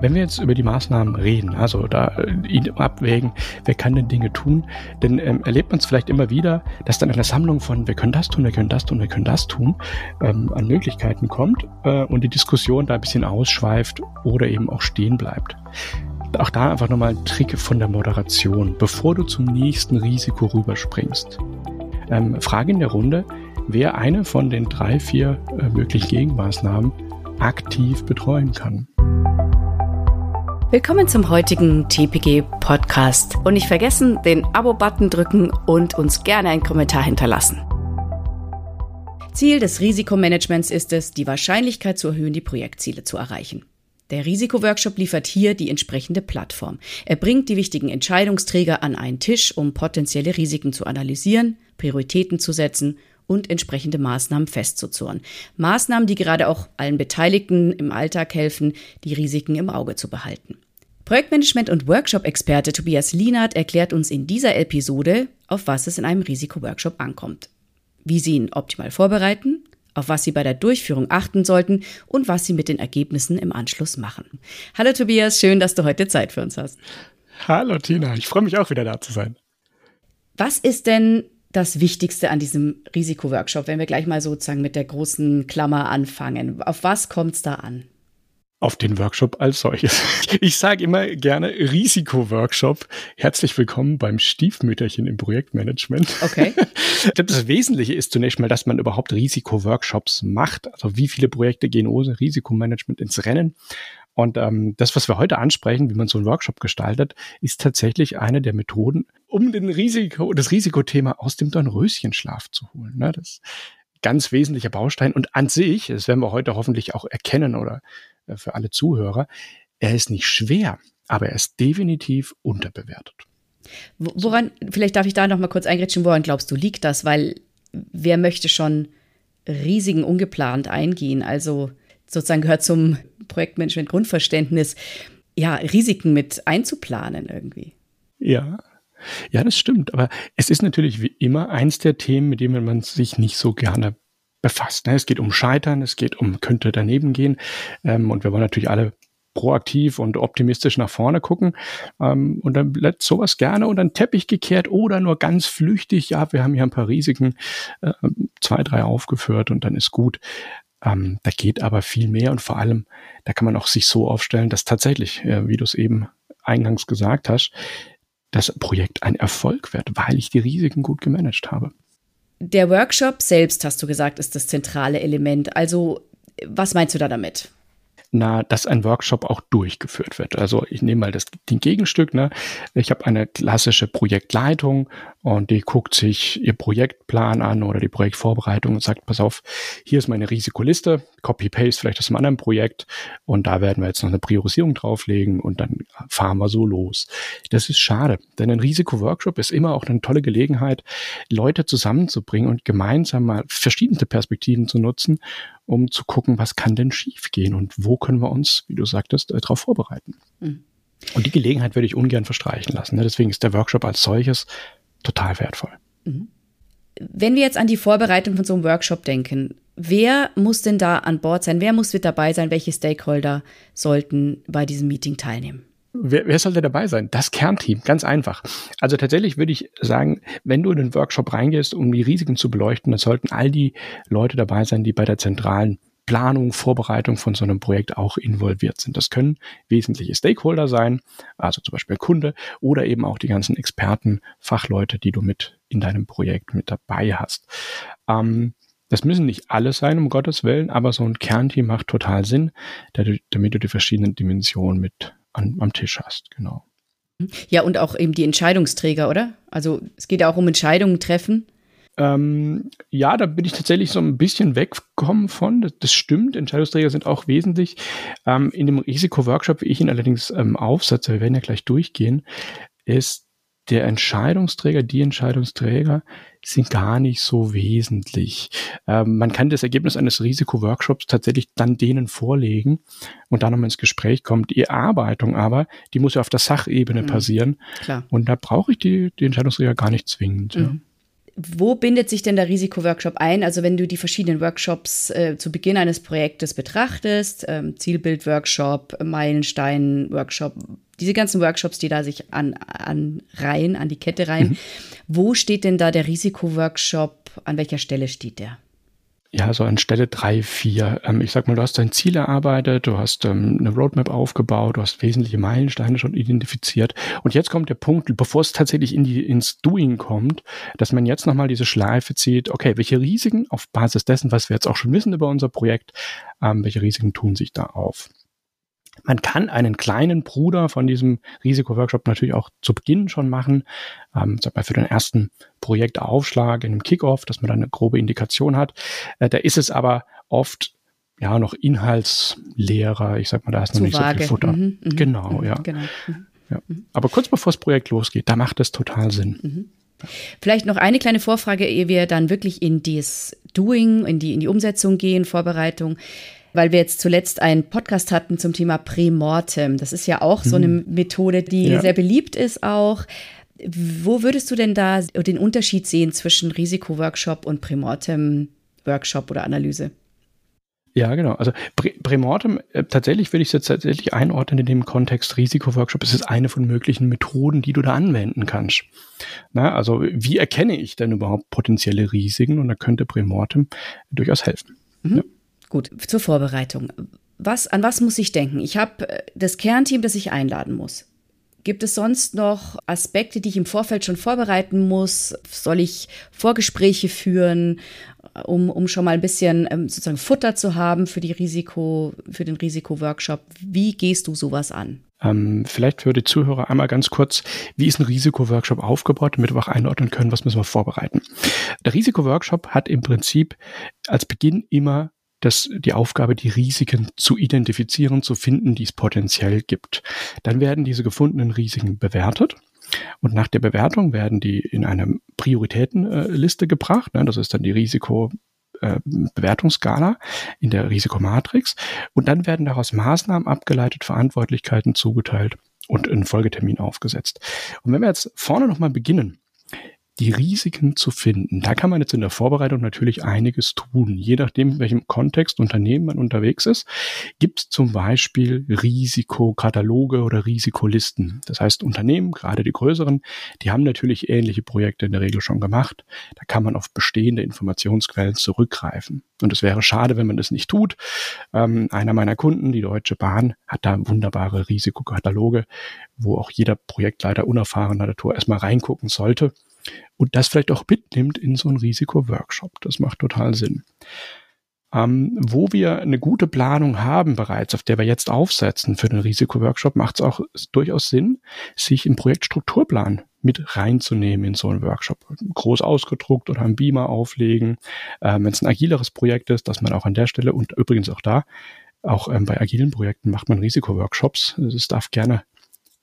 Wenn wir jetzt über die Maßnahmen reden, also da äh, abwägen, wer kann denn Dinge tun, dann ähm, erlebt man es vielleicht immer wieder, dass dann eine Sammlung von wir können das tun, wir können das tun, wir können das tun, ähm, an Möglichkeiten kommt äh, und die Diskussion da ein bisschen ausschweift oder eben auch stehen bleibt. Auch da einfach nochmal ein Trick von der Moderation. Bevor du zum nächsten Risiko rüberspringst, ähm, frage in der Runde, wer eine von den drei, vier äh, möglichen Gegenmaßnahmen aktiv betreuen kann. Willkommen zum heutigen TPG Podcast. Und nicht vergessen, den Abo-Button drücken und uns gerne einen Kommentar hinterlassen. Ziel des Risikomanagements ist es, die Wahrscheinlichkeit zu erhöhen, die Projektziele zu erreichen. Der Risikoworkshop liefert hier die entsprechende Plattform. Er bringt die wichtigen Entscheidungsträger an einen Tisch, um potenzielle Risiken zu analysieren, Prioritäten zu setzen und entsprechende Maßnahmen festzuzurren. Maßnahmen, die gerade auch allen Beteiligten im Alltag helfen, die Risiken im Auge zu behalten. Projektmanagement- und Workshop-Experte Tobias Lienert erklärt uns in dieser Episode, auf was es in einem Risikoworkshop ankommt. Wie Sie ihn optimal vorbereiten, auf was Sie bei der Durchführung achten sollten und was Sie mit den Ergebnissen im Anschluss machen. Hallo Tobias, schön, dass du heute Zeit für uns hast. Hallo Tina, ich freue mich auch wieder da zu sein. Was ist denn das Wichtigste an diesem Risikoworkshop, wenn wir gleich mal sozusagen mit der großen Klammer anfangen? Auf was kommt es da an? Auf den Workshop als solches. Ich sage immer gerne Risikoworkshop. Herzlich willkommen beim Stiefmütterchen im Projektmanagement. Okay. Das Wesentliche ist zunächst mal, dass man überhaupt Risikoworkshops macht. Also wie viele Projekte gehen ohne Risikomanagement ins Rennen? Und ähm, das, was wir heute ansprechen, wie man so einen Workshop gestaltet, ist tatsächlich eine der Methoden, um den Risiko, das Risikothema aus dem Dornröschenschlaf zu holen. Ne? Das ist ganz wesentlicher Baustein. Und an sich, das werden wir heute hoffentlich auch erkennen oder äh, für alle Zuhörer, er ist nicht schwer, aber er ist definitiv unterbewertet. Woran, vielleicht darf ich da noch mal kurz eingrätschen, woran glaubst du, liegt das? Weil wer möchte schon Risiken ungeplant eingehen? Also sozusagen gehört zum Projektmanagement Grundverständnis, ja, Risiken mit einzuplanen irgendwie. Ja. Ja, das stimmt. Aber es ist natürlich wie immer eins der Themen, mit denen man sich nicht so gerne befasst. Ne? Es geht um Scheitern, es geht um könnte daneben gehen. Ähm, und wir wollen natürlich alle proaktiv und optimistisch nach vorne gucken. Ähm, und dann bleibt sowas gerne unter den Teppich gekehrt oder nur ganz flüchtig. Ja, wir haben hier ein paar Risiken, äh, zwei, drei aufgeführt und dann ist gut. Ähm, da geht aber viel mehr und vor allem, da kann man auch sich so aufstellen, dass tatsächlich, äh, wie du es eben eingangs gesagt hast, das Projekt ein Erfolg wird, weil ich die Risiken gut gemanagt habe. Der Workshop selbst, hast du gesagt, ist das zentrale Element. Also, was meinst du da damit? Na, dass ein Workshop auch durchgeführt wird. Also ich nehme mal das den Gegenstück. Ne? Ich habe eine klassische Projektleitung und die guckt sich ihr Projektplan an oder die Projektvorbereitung und sagt, pass auf, hier ist meine Risikoliste, Copy-Paste vielleicht aus einem anderen Projekt und da werden wir jetzt noch eine Priorisierung drauflegen und dann fahren wir so los. Das ist schade, denn ein Risikoworkshop ist immer auch eine tolle Gelegenheit, Leute zusammenzubringen und gemeinsam mal verschiedene Perspektiven zu nutzen um zu gucken, was kann denn schiefgehen und wo können wir uns, wie du sagtest, äh, darauf vorbereiten. Mhm. Und die Gelegenheit würde ich ungern verstreichen lassen. Ne? Deswegen ist der Workshop als solches total wertvoll. Mhm. Wenn wir jetzt an die Vorbereitung von so einem Workshop denken, wer muss denn da an Bord sein? Wer muss mit dabei sein? Welche Stakeholder sollten bei diesem Meeting teilnehmen? Wer, wer sollte dabei sein? Das Kernteam, ganz einfach. Also tatsächlich würde ich sagen, wenn du in den Workshop reingehst, um die Risiken zu beleuchten, dann sollten all die Leute dabei sein, die bei der zentralen Planung, Vorbereitung von so einem Projekt auch involviert sind. Das können wesentliche Stakeholder sein, also zum Beispiel Kunde oder eben auch die ganzen Experten, Fachleute, die du mit in deinem Projekt mit dabei hast. Ähm, das müssen nicht alle sein, um Gottes Willen, aber so ein Kernteam macht total Sinn, damit du die verschiedenen Dimensionen mit an, am Tisch hast, genau. Ja, und auch eben die Entscheidungsträger, oder? Also es geht ja auch um Entscheidungen treffen. Ähm, ja, da bin ich tatsächlich so ein bisschen weggekommen von. Das, das stimmt. Entscheidungsträger sind auch wesentlich. Ähm, in dem Risiko-Workshop, wie ich ihn allerdings ähm, aufsetze, wir werden ja gleich durchgehen, ist der Entscheidungsträger, die Entscheidungsträger sind gar nicht so wesentlich. Ähm, man kann das Ergebnis eines Risikoworkshops tatsächlich dann denen vorlegen und dann nochmal ins Gespräch kommt. Die Erarbeitung aber, die muss ja auf der Sachebene mhm. passieren. Klar. Und da brauche ich die, die Entscheidungsträger gar nicht zwingend. Mhm. Ja. Wo bindet sich denn der Risikoworkshop ein? Also wenn du die verschiedenen Workshops äh, zu Beginn eines Projektes betrachtest, ähm, Zielbild-Workshop, Meilenstein-Workshop, diese ganzen Workshops, die da sich an, an Reihen, an die Kette reihen, mhm. wo steht denn da der Risikoworkshop? An welcher Stelle steht der? Ja, so an Stelle drei, vier. Ähm, ich sag mal, du hast dein Ziel erarbeitet, du hast ähm, eine Roadmap aufgebaut, du hast wesentliche Meilensteine schon identifiziert. Und jetzt kommt der Punkt, bevor es tatsächlich in die, ins Doing kommt, dass man jetzt nochmal diese Schleife zieht, okay, welche Risiken auf Basis dessen, was wir jetzt auch schon wissen über unser Projekt, ähm, welche Risiken tun sich da auf? Man kann einen kleinen Bruder von diesem Risikoworkshop natürlich auch zu Beginn schon machen, ähm, sag mal für den ersten Projektaufschlag in einem Kickoff, dass man da eine grobe Indikation hat. Äh, da ist es aber oft ja noch inhaltsleerer. Ich sag mal, da ist noch nicht vage. so viel Futter. Mhm, mh, genau, mh, ja. Genau. Mhm, ja. Mhm. Aber kurz bevor das Projekt losgeht, da macht es total Sinn. Mhm. Vielleicht noch eine kleine Vorfrage, ehe wir dann wirklich in das Doing, in die, in die Umsetzung gehen, Vorbereitung weil wir jetzt zuletzt einen Podcast hatten zum Thema Prämortem. Das ist ja auch so eine mhm. Methode, die ja. sehr beliebt ist auch. Wo würdest du denn da den Unterschied sehen zwischen Risikoworkshop und Prämortem-Workshop oder Analyse? Ja, genau. Also Prämortem, äh, tatsächlich würde ich es jetzt tatsächlich einordnen in dem Kontext Risikoworkshop. Es ist eine von möglichen Methoden, die du da anwenden kannst. Na, also wie erkenne ich denn überhaupt potenzielle Risiken? Und da könnte Prämortem durchaus helfen. Mhm. Ja. Gut, zur Vorbereitung. Was, an was muss ich denken? Ich habe äh, das Kernteam, das ich einladen muss. Gibt es sonst noch Aspekte, die ich im Vorfeld schon vorbereiten muss? Soll ich Vorgespräche führen, äh, um, um schon mal ein bisschen ähm, sozusagen Futter zu haben für die Risiko, für den Risikoworkshop? Wie gehst du sowas an? Ähm, vielleicht für die Zuhörer einmal ganz kurz, wie ist ein Risikoworkshop aufgebaut, damit wir auch einordnen können, was müssen wir vorbereiten. Der Risikoworkshop hat im Prinzip als Beginn immer das, die Aufgabe, die Risiken zu identifizieren, zu finden, die es potenziell gibt. Dann werden diese gefundenen Risiken bewertet. Und nach der Bewertung werden die in eine Prioritätenliste gebracht. Ne? Das ist dann die Risiko, äh, Bewertungsskala in der Risikomatrix. Und dann werden daraus Maßnahmen abgeleitet, Verantwortlichkeiten zugeteilt und ein Folgetermin aufgesetzt. Und wenn wir jetzt vorne nochmal beginnen, die Risiken zu finden. Da kann man jetzt in der Vorbereitung natürlich einiges tun. Je nachdem, in welchem Kontext Unternehmen man unterwegs ist, gibt es zum Beispiel Risikokataloge oder Risikolisten. Das heißt, Unternehmen, gerade die größeren, die haben natürlich ähnliche Projekte in der Regel schon gemacht. Da kann man auf bestehende Informationsquellen zurückgreifen. Und es wäre schade, wenn man das nicht tut. Ähm, einer meiner Kunden, die Deutsche Bahn, hat da wunderbare Risikokataloge, wo auch jeder Projektleiter unerfahrener Natur erstmal reingucken sollte und das vielleicht auch mitnimmt in so einen Risikoworkshop. Das macht total Sinn. Ähm, wo wir eine gute Planung haben bereits, auf der wir jetzt aufsetzen für den Risikoworkshop, macht es auch durchaus Sinn, sich im Projektstrukturplan mit reinzunehmen in so einen Workshop. Groß ausgedruckt oder am Beamer auflegen. Ähm, Wenn es ein agileres Projekt ist, dass man auch an der Stelle und übrigens auch da, auch ähm, bei agilen Projekten macht man Risikoworkshops. Das darf gerne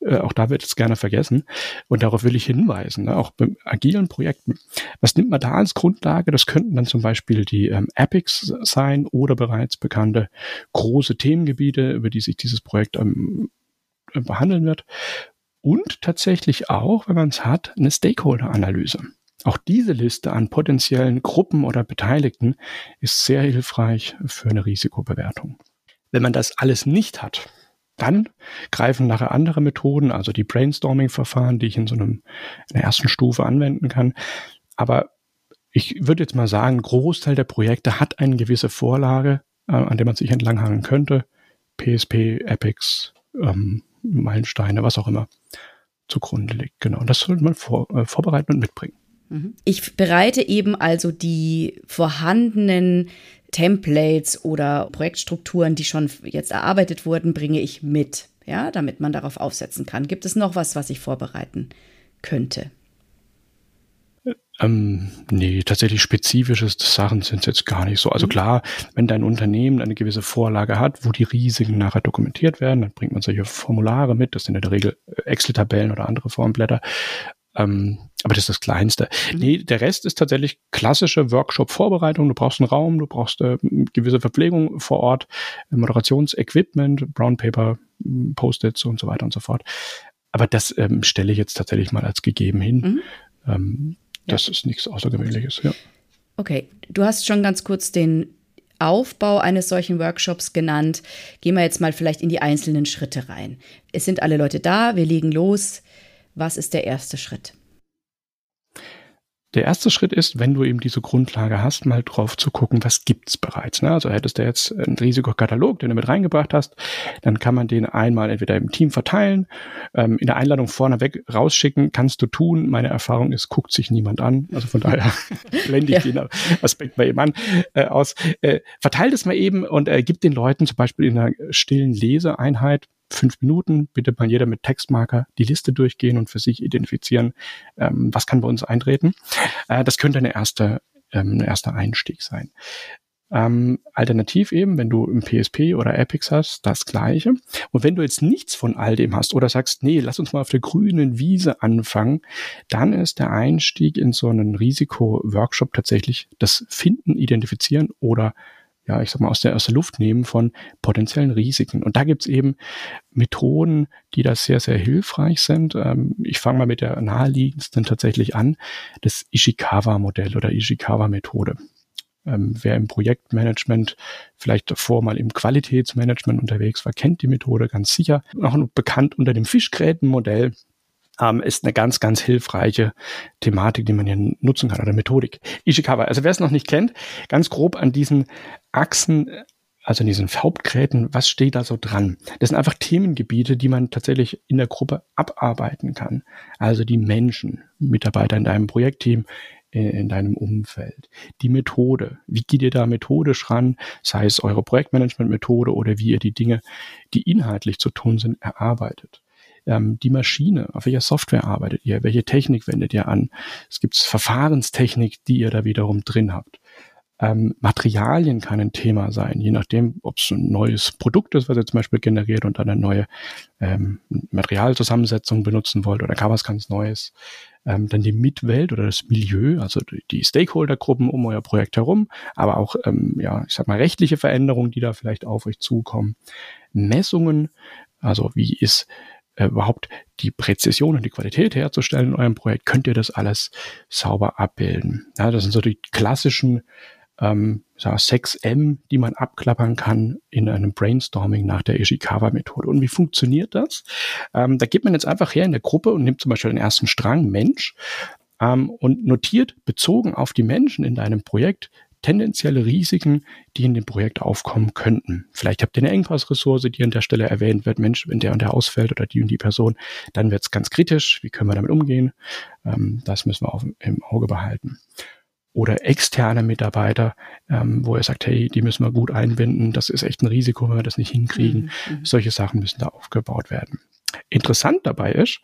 äh, auch da wird es gerne vergessen. Und darauf will ich hinweisen, ne? auch bei agilen Projekten. Was nimmt man da als Grundlage? Das könnten dann zum Beispiel die ähm, Epics sein oder bereits bekannte große Themengebiete, über die sich dieses Projekt ähm, äh, behandeln wird. Und tatsächlich auch, wenn man es hat, eine Stakeholder-Analyse. Auch diese Liste an potenziellen Gruppen oder Beteiligten ist sehr hilfreich für eine Risikobewertung. Wenn man das alles nicht hat, dann greifen nachher andere Methoden, also die Brainstorming-Verfahren, die ich in so einem, in der ersten Stufe anwenden kann. Aber ich würde jetzt mal sagen, Großteil der Projekte hat eine gewisse Vorlage, äh, an der man sich entlanghangen könnte. PSP, Epics, ähm, Meilensteine, was auch immer zugrunde liegt. Genau. Und das sollte man vor, äh, vorbereiten und mitbringen. Mhm. Ich bereite eben also die vorhandenen Templates oder Projektstrukturen, die schon jetzt erarbeitet wurden, bringe ich mit, ja, damit man darauf aufsetzen kann. Gibt es noch was, was ich vorbereiten könnte? Ähm, nee, tatsächlich spezifische Sachen sind jetzt gar nicht so. Also mhm. klar, wenn dein Unternehmen eine gewisse Vorlage hat, wo die Risiken nachher dokumentiert werden, dann bringt man solche Formulare mit. Das sind in der Regel Excel-Tabellen oder andere Formblätter. Ähm, aber das ist das Kleinste. Mhm. Nee, der Rest ist tatsächlich klassische Workshop-Vorbereitung. Du brauchst einen Raum, du brauchst äh, gewisse Verpflegung vor Ort, Moderationsequipment, Brown Paper, Post-its und so weiter und so fort. Aber das ähm, stelle ich jetzt tatsächlich mal als gegeben hin. Mhm. Ähm, Das ja. ist nichts Außergewöhnliches, ja. Okay, du hast schon ganz kurz den Aufbau eines solchen Workshops genannt. Gehen wir jetzt mal vielleicht in die einzelnen Schritte rein. Es sind alle Leute da, wir legen los. Was ist der erste Schritt? Der erste Schritt ist, wenn du eben diese Grundlage hast, mal drauf zu gucken, was gibt's bereits. Ne? Also hättest du jetzt einen Risikokatalog, den du mit reingebracht hast, dann kann man den einmal entweder im Team verteilen, ähm, in der Einladung vorneweg rausschicken, kannst du tun. Meine Erfahrung ist, guckt sich niemand an. Also von daher blende ich ja. den Aspekt bei ihm an äh, aus. Äh, verteilt es mal eben und äh, gib den Leuten zum Beispiel in einer stillen Leseeinheit fünf Minuten, bitte mal jeder mit Textmarker die Liste durchgehen und für sich identifizieren, ähm, was kann bei uns eintreten. Äh, das könnte eine erste, ähm, ein erster Einstieg sein. Ähm, alternativ eben, wenn du im PSP oder Epics hast, das gleiche. Und wenn du jetzt nichts von all dem hast oder sagst, nee, lass uns mal auf der grünen Wiese anfangen, dann ist der Einstieg in so einen Risiko-Workshop tatsächlich das Finden, Identifizieren oder ja, ich sag mal, aus der, aus der Luft nehmen von potenziellen Risiken. Und da gibt's eben Methoden, die da sehr, sehr hilfreich sind. Ähm, ich fange mal mit der naheliegendsten tatsächlich an, das Ishikawa-Modell oder Ishikawa-Methode. Ähm, wer im Projektmanagement vielleicht davor mal im Qualitätsmanagement unterwegs war, kennt die Methode ganz sicher. Auch bekannt unter dem Fischgrätenmodell ähm, ist eine ganz, ganz hilfreiche Thematik, die man hier nutzen kann oder Methodik. Ishikawa, also wer es noch nicht kennt, ganz grob an diesen Achsen, also in diesen Hauptgräten, was steht da so dran? Das sind einfach Themengebiete, die man tatsächlich in der Gruppe abarbeiten kann. Also die Menschen, Mitarbeiter in deinem Projektteam, in deinem Umfeld. Die Methode. Wie geht ihr da methodisch ran? Sei es eure Projektmanagement-Methode oder wie ihr die Dinge, die inhaltlich zu tun sind, erarbeitet ähm, die Maschine, auf welcher Software arbeitet ihr, welche Technik wendet ihr an. Es gibt Verfahrenstechnik, die ihr da wiederum drin habt. Ähm, Materialien kann ein Thema sein, je nachdem, ob es ein neues Produkt ist, was ihr zum Beispiel generiert und dann eine neue ähm, Materialzusammensetzung benutzen wollt oder gar was ganz Neues. Ähm, dann die Mitwelt oder das Milieu, also die, Stakeholdergruppen um euer Projekt herum, aber auch, ähm, ja, ich sag mal, rechtliche Veränderungen, die da vielleicht auf euch zukommen. Messungen, also wie ist äh, überhaupt die Präzision und die Qualität herzustellen in eurem Projekt, könnt ihr das alles sauber abbilden. Ja, das sind so die klassischen ähm, 6M, die man abklappern kann in einem Brainstorming nach der Ishikawa-Methode. Und wie funktioniert das? Ähm, da geht man jetzt einfach her in der Gruppe und nimmt zum Beispiel den ersten Strang Mensch ähm, und notiert bezogen auf die Menschen in deinem Projekt tendenzielle Risiken, die in dem Projekt aufkommen könnten. Vielleicht habt ihr eine Engpassressource, die an der Stelle erwähnt wird. Mensch, wenn der und der ausfällt oder die und die Person, dann wird es ganz kritisch. Wie können wir damit umgehen? Ähm, das müssen wir auch im Auge behalten. Oder externe Mitarbeiter, ähm, wo er sagt, hey, die müssen wir gut einbinden. Das ist echt ein Risiko, wenn wir das nicht hinkriegen. Mhm. mhm. Solche Sachen müssen da aufgebaut werden. Interessant dabei ist,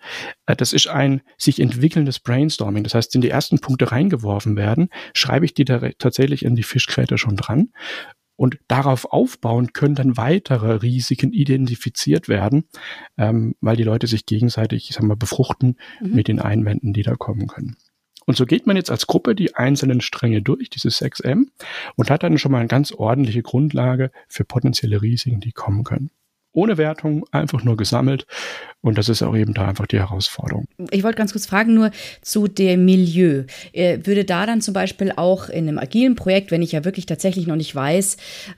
äh, das ist ein sich entwickelndes Brainstorming. Das heißt, wenn die ersten Punkte reingeworfen werden, schreibe ich die tatsächlich in die Fischgräte schon dran. Und darauf aufbauen können dann weitere Risiken identifiziert werden, ähm, weil die Leute sich gegenseitig, ich sag mal, befruchten mhm. mit den Einwänden, die da kommen können. Und so geht man jetzt als Gruppe die einzelnen Stränge durch, dieses 6M, und hat dann schon mal eine ganz ordentliche Grundlage für potenzielle Risiken, die kommen können ohne Wertung, einfach nur gesammelt. Und das ist auch eben da einfach die Herausforderung. Ich wollte ganz kurz fragen, nur zu dem Milieu. Äh, würde da dann zum Beispiel auch in einem agilen Projekt, wenn ich ja wirklich tatsächlich noch nicht weiß,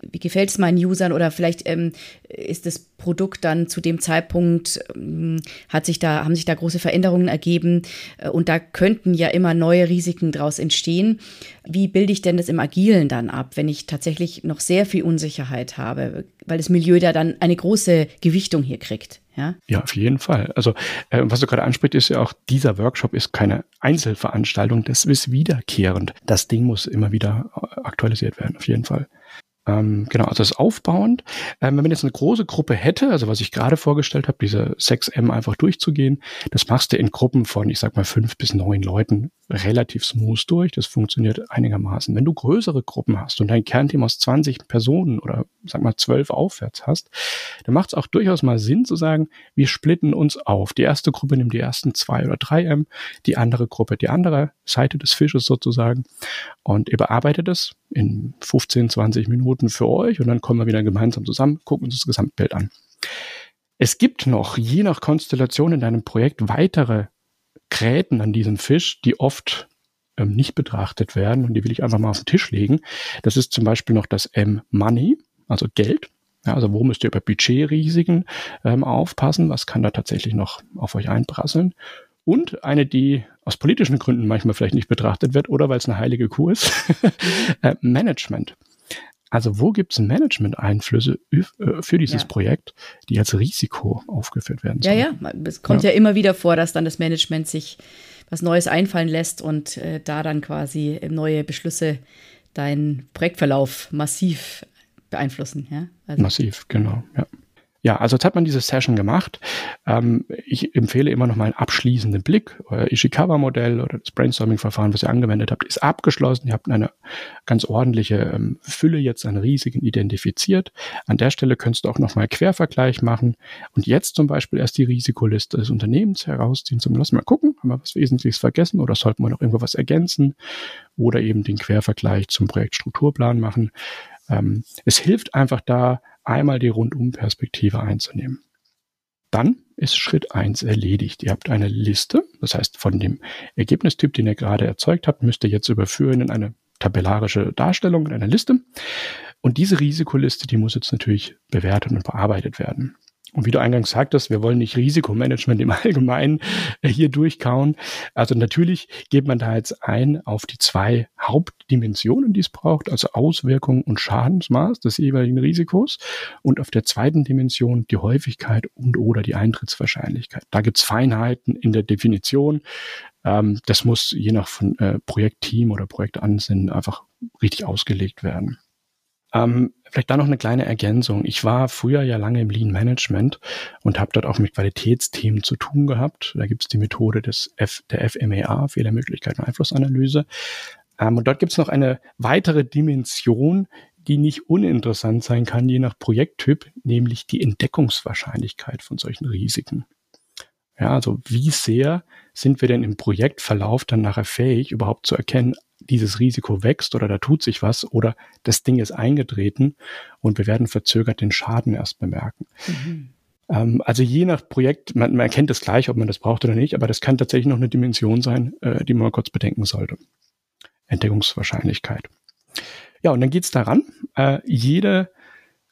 wie gefällt es meinen Usern oder vielleicht ähm, ist das Produkt dann zu dem Zeitpunkt, ähm, hat sich da, haben sich da große Veränderungen ergeben äh, und da könnten ja immer neue Risiken daraus entstehen. Wie bilde ich denn das im Agilen dann ab, wenn ich tatsächlich noch sehr viel Unsicherheit habe, weil das Milieu da dann eine große Gewichtung hier kriegt? Ja? ja, auf jeden Fall. Also, äh, was du gerade ansprichst, ist ja auch, dieser Workshop ist keine Einzelveranstaltung, das ist wiederkehrend. Das Ding muss immer wieder äh, aktualisiert werden, auf jeden Fall. Ähm, genau, also das ist aufbauend. Ähm, wenn man jetzt eine große Gruppe hätte, also was ich gerade vorgestellt habe, diese 6M einfach durchzugehen, das machst du in Gruppen von, ich sag mal, fünf bis neun Leuten relativ smooth durch. Das funktioniert einigermaßen. Wenn du größere Gruppen hast und dein Kernteam aus 20 Personen oder sag mal zwölf aufwärts hast, dann macht es auch durchaus mal Sinn zu sagen, wir splitten uns auf. Die erste Gruppe nimmt die ersten zwei oder drei M, die andere Gruppe die andere Seite des Fisches sozusagen und ihr bearbeitet es in 15, 20 Minuten für euch und dann kommen wir wieder gemeinsam zusammen, gucken uns das Gesamtbild an. Es gibt noch, je nach Konstellation in deinem Projekt, weitere Gräten an diesem Fisch, die oft ähm, nicht betrachtet werden und die will ich einfach mal auf den Tisch legen. Das ist zum Beispiel noch das M Money, also Geld. Ja, also wo müsst ihr über Budgetrisiken ähm, aufpassen? Was kann da tatsächlich noch auf euch einprasseln? Und eine, die aus politischen Gründen manchmal vielleicht nicht betrachtet wird oder weil es eine heilige Kuh ist, äh, Management. Also wo gibt es Management-Einflüsse äh, für dieses ja. Projekt, die als Risiko aufgeführt werden sollen? Ja, ja, es kommt ja. ja. immer wieder vor, dass dann das Management sich was Neues einfallen lässt und äh, da dann quasi neue Beschlüsse deinen Projektverlauf massiv beeinflussen. Ja? Also. Massiv, genau, ja. Ja, also jetzt hat man diese Session gemacht. Ähm, ich empfehle immer noch mal einen abschließenden Blick. Euer Ishikawa-Modell oder das Brainstorming-Verfahren, was ihr angewendet habt, ist abgeschlossen. Ihr habt eine ganz ordentliche ähm, Fülle jetzt an Risiken identifiziert. An der Stelle könntest du auch noch mal Quervergleich machen und jetzt zum Beispiel erst die Risikoliste des Unternehmens herausziehen. Zum Lass mal gucken, haben wir was Wesentliches vergessen oder sollten wir noch irgendwo was ergänzen oder eben den Quervergleich zum Projektstrukturplan machen. Ähm, es hilft einfach da, einmal die Rundumperspektive einzunehmen. Dann ist Schritt eins erledigt. Ihr habt eine Liste, das heißt von dem Ergebnistyp, den ihr gerade erzeugt habt, müsst ihr jetzt überführen in eine tabellarische Darstellung, in eine Liste. Und diese Risikoliste, die muss jetzt natürlich bewertet und bearbeitet werden. Und wie du eingangs sagtest, wir wollen nicht Risikomanagement im Allgemeinen äh, hier durchkauen. Also natürlich geht man da jetzt ein auf die zwei Hauptdimensionen, die es braucht, also Auswirkung und Schadensmaß des jeweiligen Risikos und auf der zweiten Dimension die Häufigkeit und oder die Eintrittswahrscheinlichkeit. Da gibt's Feinheiten in der Definition. Ähm, das muss je nach von, äh, Projektteam oder Projektansinnen einfach richtig ausgelegt werden. Ähm, vielleicht da noch eine kleine Ergänzung. Ich war früher ja lange im Lean Management und habe dort auch mit Qualitätsthemen zu tun gehabt. Da gibt es die Methode des F, der FMEA, Fehlermöglichkeit und Einflussanalyse. Ähm, und dort gibt es noch eine weitere Dimension, die nicht uninteressant sein kann, je nach Projekttyp, nämlich die Entdeckungswahrscheinlichkeit von solchen Risiken. Ja, also wie sehr sind wir denn im Projektverlauf dann nachher fähig, überhaupt zu erkennen, dieses Risiko wächst oder da tut sich was oder das Ding ist eingetreten und wir werden verzögert den Schaden erst bemerken. Mhm. Ähm, also je nach Projekt, man, man erkennt es gleich, ob man das braucht oder nicht, aber das kann tatsächlich noch eine Dimension sein, äh, die man mal kurz bedenken sollte. Entdeckungswahrscheinlichkeit. Ja, und dann geht's daran, äh, jede,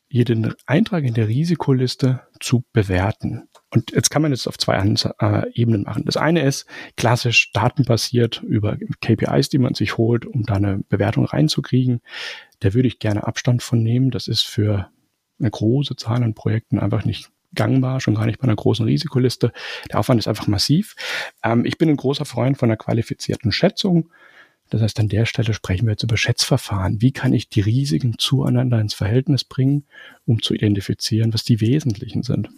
jeden Eintrag in der Risikoliste zu bewerten. Und jetzt kann man es auf zwei äh, Ebenen machen. Das eine ist klassisch datenbasiert über KPIs, die man sich holt, um da eine Bewertung reinzukriegen. Da würde ich gerne Abstand von nehmen. Das ist für eine große Zahl an Projekten einfach nicht gangbar, schon gar nicht bei einer großen Risikoliste. Der Aufwand ist einfach massiv. Ähm, ich bin ein großer Freund von einer qualifizierten Schätzung. Das heißt, an der Stelle sprechen wir jetzt über Schätzverfahren. Wie kann ich die Risiken zueinander ins Verhältnis bringen, um zu identifizieren, was die wesentlichen sind?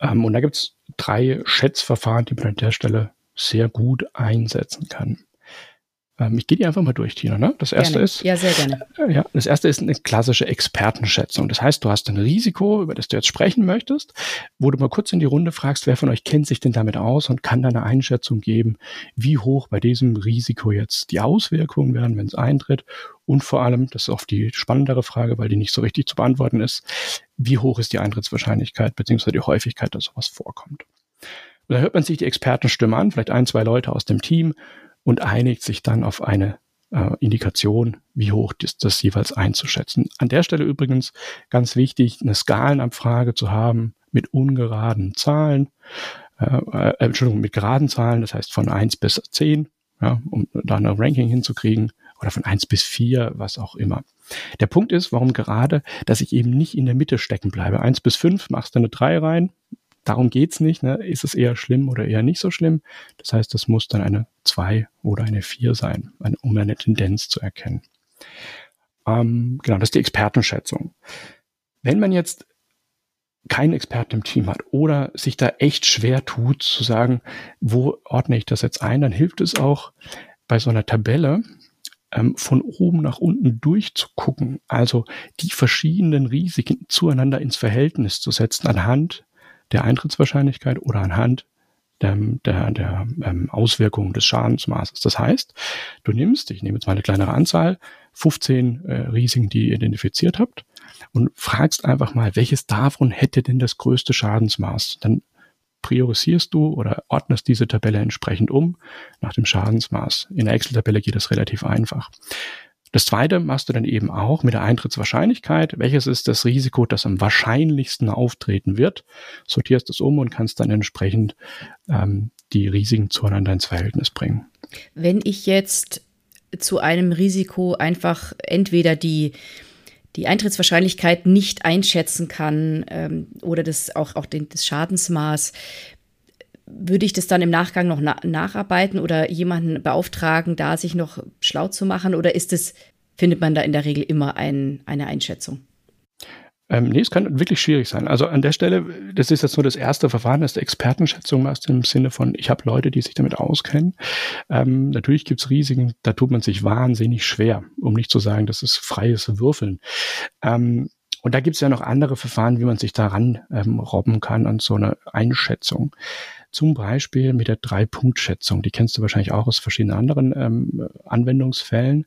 Ähm, und da gibt es drei Schätzverfahren, die man an der Stelle sehr gut einsetzen kann. Ähm, ich gehe die einfach mal durch, Tina. Ne? Das erste gerne. ist. Ja, sehr gerne. Äh, ja, das erste ist eine klassische Expertenschätzung. Das heißt, du hast ein Risiko, über das du jetzt sprechen möchtest, wo du mal kurz in die Runde fragst, wer von euch kennt sich denn damit aus und kann da eine Einschätzung geben, wie hoch bei diesem Risiko jetzt die Auswirkungen werden, wenn es eintritt. Und vor allem, das ist oft die spannendere Frage, weil die nicht so richtig zu beantworten ist, wie hoch ist die Eintrittswahrscheinlichkeit beziehungsweise die Häufigkeit, dass sowas vorkommt. Und da hört man sich die Expertenstimme an, vielleicht ein, zwei Leute aus dem Team und einigt sich dann auf eine äh, Indikation, wie hoch ist das jeweils einzuschätzen. An der Stelle übrigens ganz wichtig, eine Skalenabfrage zu haben mit ungeraden Zahlen, äh, äh, Entschuldigung, mit geraden Zahlen, das heißt von eins bis zehn, ja, um da ein Ranking hinzukriegen, oder von eins bis vier, was auch immer. Der Punkt ist, warum gerade, dass ich eben nicht in der Mitte stecken bleibe. Eins bis fünf machst du eine drei rein, darum geht's nicht. Ne? Ist es eher schlimm oder eher nicht so schlimm? Das heißt, das muss dann eine 2 oder eine 4 sein, um eine Tendenz zu erkennen. Ähm, genau, das ist die Expertenschätzung. Wenn man jetzt keinen Experten im Team hat oder sich da echt schwer tut zu sagen, wo ordne ich das jetzt ein, dann hilft es auch bei so einer Tabelle ähm, von oben nach unten durchzugucken, also die verschiedenen Risiken zueinander ins Verhältnis zu setzen anhand der Eintrittswahrscheinlichkeit oder anhand der, der, der ähm, Auswirkungen des Schadensmaßes. Das heißt, du nimmst, ich nehme jetzt mal eine kleinere Anzahl, 15 äh, Risiken, die ihr identifiziert habt, und fragst einfach mal, welches davon hätte denn das größte Schadensmaß? Dann priorisierst du oder ordnest diese Tabelle entsprechend um nach dem Schadensmaß. In der Excel-Tabelle geht das relativ einfach. Das zweite machst du dann eben auch mit der Eintrittswahrscheinlichkeit. Welches ist das Risiko, das am wahrscheinlichsten auftreten wird? Sortierst es um und kannst dann entsprechend ähm, die Risiken zueinander ins Verhältnis bringen. Wenn ich jetzt zu einem Risiko einfach entweder die die Eintrittswahrscheinlichkeit nicht einschätzen kann ähm, oder das auch, auch den, das Schadensmaß, würde ich das dann im Nachgang noch na nacharbeiten oder jemanden beauftragen, da sich noch schlau zu machen? Oder ist es, findet man da in der Regel immer ein, eine Einschätzung? Ähm, nee, es kann wirklich schwierig sein. Also an der Stelle, das ist jetzt nur das erste Verfahren, das der Expertenschätzung machst, im Sinne von, ich habe Leute, die sich damit auskennen. Ähm, natürlich gibt's Risiken, da tut man sich wahnsinnig schwer, um nicht zu sagen, das ist freies Würfeln. Ähm, und da gibt's ja noch andere Verfahren, wie man sich daran ähm, robben kann an so eine Einschätzung. Zum Beispiel mit der Drei-Punkt-Schätzung. Die kennst du wahrscheinlich auch aus verschiedenen anderen ähm, Anwendungsfällen,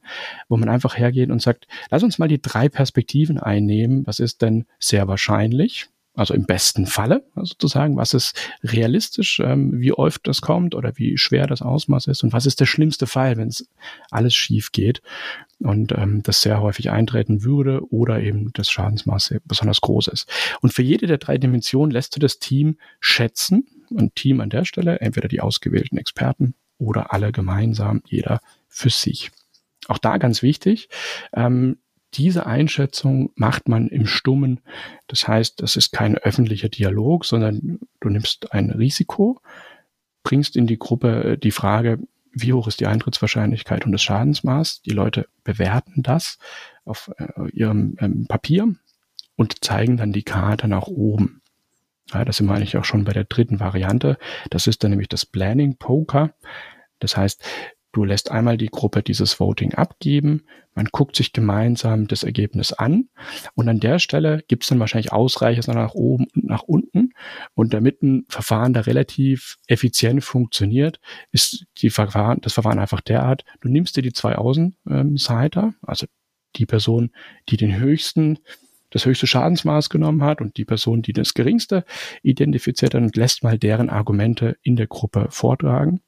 wo man einfach hergeht und sagt, lass uns mal die drei Perspektiven einnehmen. Was ist denn sehr wahrscheinlich? Also im besten Falle sozusagen, was ist realistisch, ähm, wie oft das kommt oder wie schwer das Ausmaß ist und was ist der schlimmste Fall, wenn es alles schief geht und ähm, das sehr häufig eintreten würde oder eben das Schadensmaß besonders groß ist. Und für jede der drei Dimensionen lässt du das Team schätzen, ein Team an der Stelle, entweder die ausgewählten Experten oder alle gemeinsam, jeder für sich. Auch da ganz wichtig, ähm, diese Einschätzung macht man im Stummen. Das heißt, das ist kein öffentlicher Dialog, sondern du nimmst ein Risiko, bringst in die Gruppe äh, die Frage, wie hoch ist die Eintrittswahrscheinlichkeit und das Schadensmaß. Die Leute bewerten das auf äh, ihrem ähm, Papier und zeigen dann die Karte nach oben. Ja, das sind wir eigentlich auch schon bei der dritten Variante. Das ist dann nämlich das Planning Poker. Das heißt, du lässt einmal die Gruppe dieses Voting abgeben, man guckt sich gemeinsam das Ergebnis an. Und an der Stelle gibt es dann wahrscheinlich Ausreicher nach oben und nach unten. Und damit ein Verfahren da relativ effizient funktioniert, ist die Verfahren, das Verfahren einfach derart, du nimmst dir die zwei Außenseiter, also die Person, die den höchsten das höchste Schadensmaß genommen hat und die Person, die das geringste identifiziert hat und lässt mal deren Argumente in der Gruppe vortragen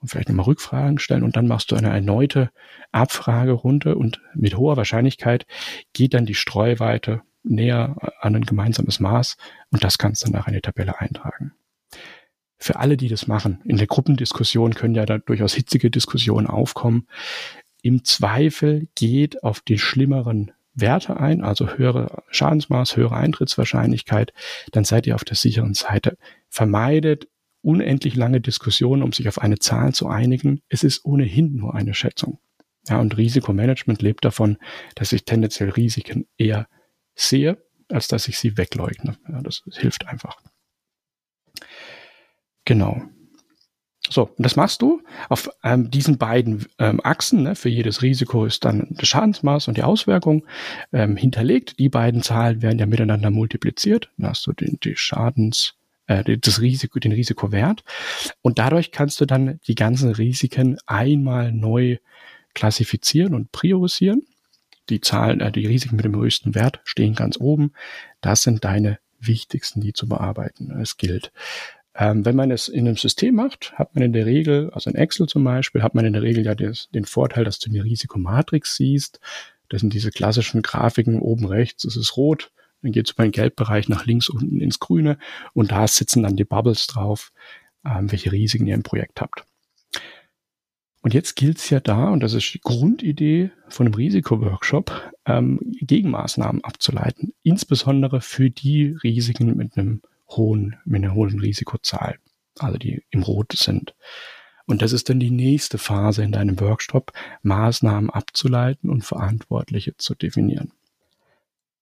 und vielleicht nochmal Rückfragen stellen und dann machst du eine erneute Abfragerunde und mit hoher Wahrscheinlichkeit geht dann die Streuweite näher an ein gemeinsames Maß und das kannst du nach einer Tabelle eintragen. Für alle, die das machen, in der Gruppendiskussion können ja da durchaus hitzige Diskussionen aufkommen. Im Zweifel geht auf die schlimmeren Werte ein, also höhere Schadensmaß, höhere Eintrittswahrscheinlichkeit, dann seid ihr auf der sicheren Seite. Vermeidet unendlich lange Diskussionen, um sich auf eine Zahl zu einigen. Es ist ohnehin nur eine Schätzung. Ja, und Risikomanagement lebt davon, dass ich tendenziell Risiken eher sehe, als dass ich sie wegleugne. Ja, das, das hilft einfach. Genau. So, und das machst du auf ähm, diesen beiden ähm, Achsen. Ne? Für jedes Risiko ist dann das Schadensmaß und die Auswirkung ähm, hinterlegt. Die beiden Zahlen werden ja miteinander multipliziert. Dann hast du den, die Schadens, äh, das Risiko, den Risikowert. Und dadurch kannst du dann die ganzen Risiken einmal neu klassifizieren und priorisieren. Die Zahlen, äh, die Risiken mit dem höchsten Wert stehen ganz oben. Das sind deine wichtigsten, die zu bearbeiten. Es gilt. Ähm, wenn man es in einem System macht, hat man in der Regel, also in Excel zum Beispiel, hat man in der Regel ja des, den Vorteil, dass du eine Risikomatrix siehst. Das sind diese klassischen Grafiken oben rechts, es ist rot, dann geht es über den Geldbereich nach links unten ins Grüne und da sitzen dann die Bubbles drauf, ähm, welche Risiken ihr im Projekt habt. Und jetzt gilt es ja da, und das ist die Grundidee von einem Risikoworkshop, ähm, Gegenmaßnahmen abzuleiten, insbesondere für die Risiken mit einem hohen, mit einer hohen Risikozahl, also die im Rot sind. Und das ist dann die nächste Phase in deinem Workshop, Maßnahmen abzuleiten und Verantwortliche zu definieren.